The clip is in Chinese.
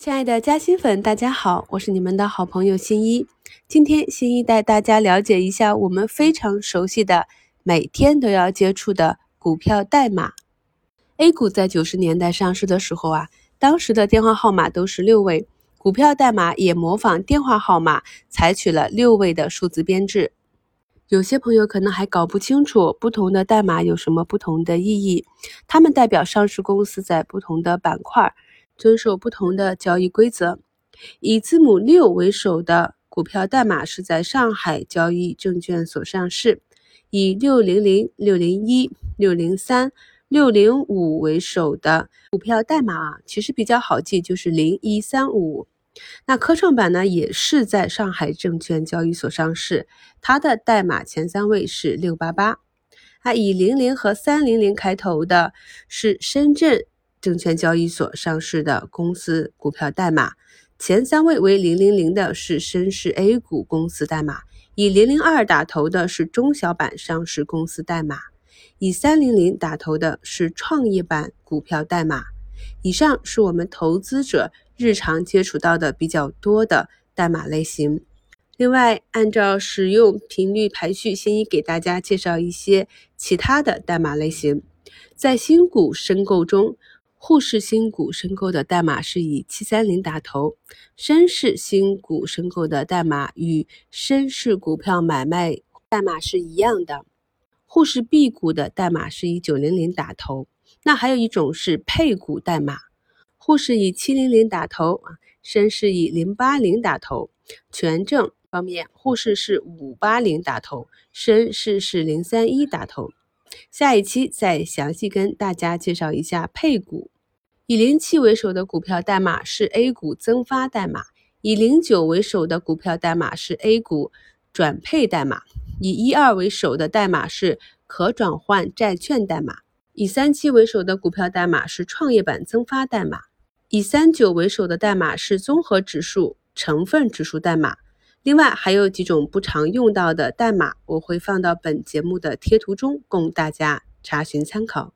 亲爱的嘉兴粉，大家好，我是你们的好朋友新一。今天新一带大家了解一下我们非常熟悉的、每天都要接触的股票代码。A 股在九十年代上市的时候啊，当时的电话号码都是六位，股票代码也模仿电话号码，采取了六位的数字编制。有些朋友可能还搞不清楚不同的代码有什么不同的意义，它们代表上市公司在不同的板块。遵守不同的交易规则。以字母六为首的股票代码是在上海交易证券所上市。以六零零、六零一、六零三、六零五为首的股票代码啊，其实比较好记，就是零一三五。那科创板呢，也是在上海证券交易所上市，它的代码前三位是六八八。啊，以零零和三零零开头的是深圳。证券交易所上市的公司股票代码前三位为零零零的是深市 A 股公司代码，以零零二打头的是中小板上市公司代码，以三零零打头的是创业板股票代码。以上是我们投资者日常接触到的比较多的代码类型。另外，按照使用频率排序，先一给大家介绍一些其他的代码类型，在新股申购中。沪市新股申购的代码是以七三零打头，深市新股申购的代码与深市股票买卖代码是一样的。沪市 B 股的代码是以九零零打头。那还有一种是配股代码，沪市以七零零打头啊，深市以零八零打头。权证方面，沪市是五八零打头，深市是零三一打头。下一期再详细跟大家介绍一下配股。以零七为首的股票代码是 A 股增发代码，以零九为首的股票代码是 A 股转配代码，以一二为首的代码是可转换债券代码，以三七为首的股票代码是创业板增发代码，以三九为首的代码是综合指数成分指数代码。另外还有几种不常用到的代码，我会放到本节目的贴图中，供大家查询参考。